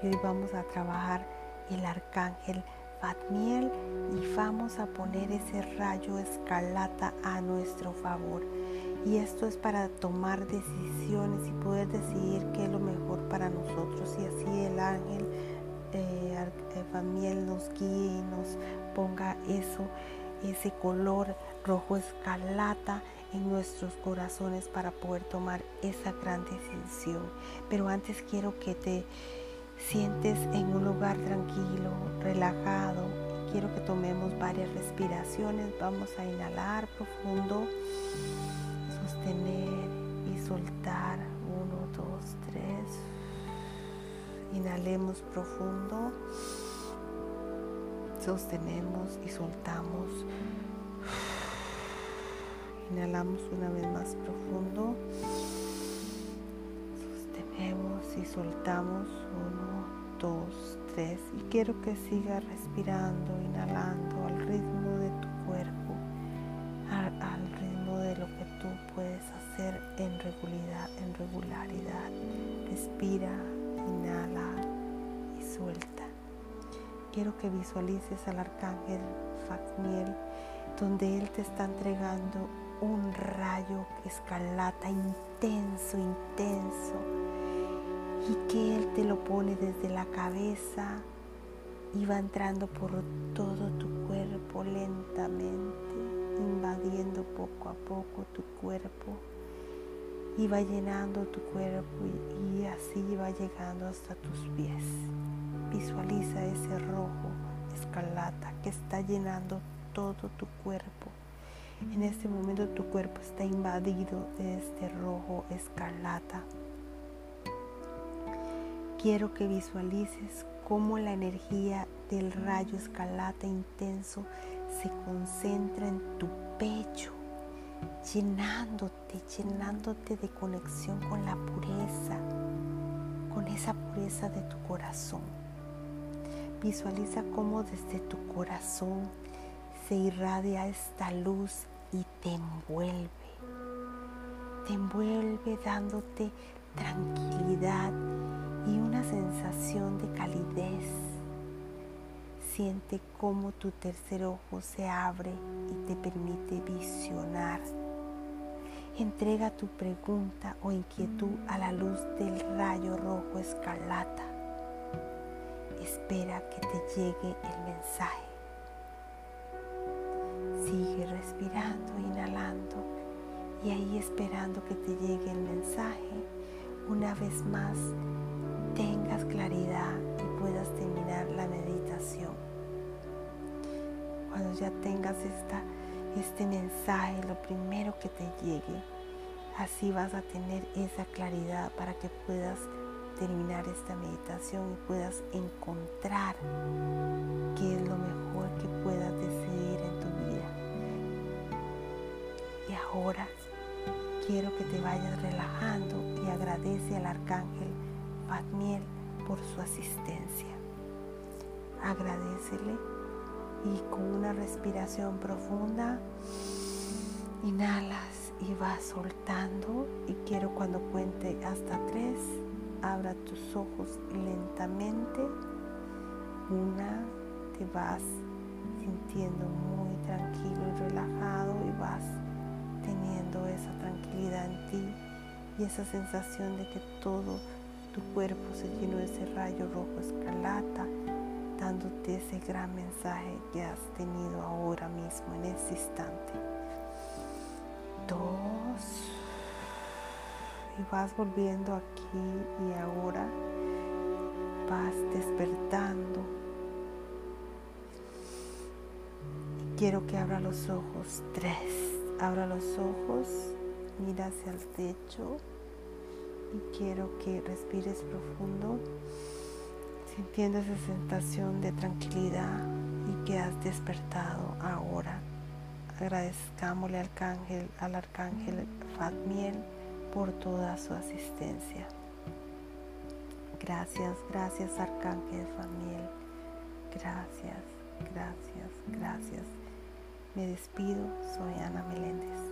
Hoy vamos a trabajar el arcángel Fatmiel y vamos a poner ese rayo escarlata a nuestro favor. Y esto es para tomar decisiones y poder decidir qué es lo mejor para nosotros. Y así el ángel eh, Fatmiel nos guíe y nos ponga eso, ese color rojo escarlata en nuestros corazones para poder tomar esa gran decisión. Pero antes quiero que te sientes en un lugar tranquilo, relajado. Quiero que tomemos varias respiraciones. Vamos a inhalar profundo, sostener y soltar. Uno, dos, tres. Inhalemos profundo. Sostenemos y soltamos. Inhalamos una vez más profundo. Y soltamos. Uno, dos, tres. Y quiero que sigas respirando, inhalando al ritmo de tu cuerpo, al, ritmo de lo que tú puedes hacer en regularidad, en regularidad. Respira, inhala y suelta. Quiero que visualices al arcángel Fatmiel donde él te está entregando un rayo escarlata intenso, intenso, y que Él te lo pone desde la cabeza y va entrando por todo tu cuerpo lentamente, invadiendo poco a poco tu cuerpo y va llenando tu cuerpo y, así va llegando hasta tus pies. Visualiza ese rojo escarlata que está llenando todo tu cuerpo en este momento tu cuerpo está invadido de este rojo escarlata. Quiero que visualices cómo la energía del rayo escarlata intenso se concentra en tu pecho, llenándote, llenándote de conexión con la pureza, con esa pureza de tu corazón. Visualiza cómo desde tu corazón se irradia esta luz y te envuelve. Te envuelve dándote tranquilidad y una sensación de calidez. Siente cómo tu tercer ojo se abre y te permite visionar. Entrega tu pregunta o inquietud a la luz del rayo rojo escarlata. Espera que te llegue el mensaje. Sigue respirando, inhalando y ahí esperando que te llegue el mensaje. Una vez más, tengas claridad y puedas terminar la meditación. Cuando ya tengas esta, este mensaje, lo primero que te llegue, así vas a tener esa claridad para que puedas terminar esta meditación y puedas encontrar qué es lo mejor que puedas decidir en tu vida. Y ahora quiero que te vayas relajando y agradece al arcángel Fatmiel por su asistencia. Agradecele y con una respiración profunda inhalas y vas soltando y quiero cuando cuente hasta tres abra tus ojos lentamente una te vas sintiendo muy tranquilo y relajado y vas teniendo esa tranquilidad en ti y esa sensación de que todo tu cuerpo se llenó de ese rayo rojo escarlata, dándote ese gran mensaje que has tenido ahora mismo, en ese instante. Dos. Y vas volviendo aquí y ahora. Vas despertando. quiero que abra los ojos. Tres. Abra los ojos, mira hacia el techo y quiero que respires profundo, sintiendo esa sensación de tranquilidad y que has despertado ahora. Agradezcámosle al arcángel, al arcángel Fatmiel por toda su asistencia. Gracias, gracias arcángel Fatmiel. Gracias, gracias, gracias. Me despido, soy Ana Meléndez.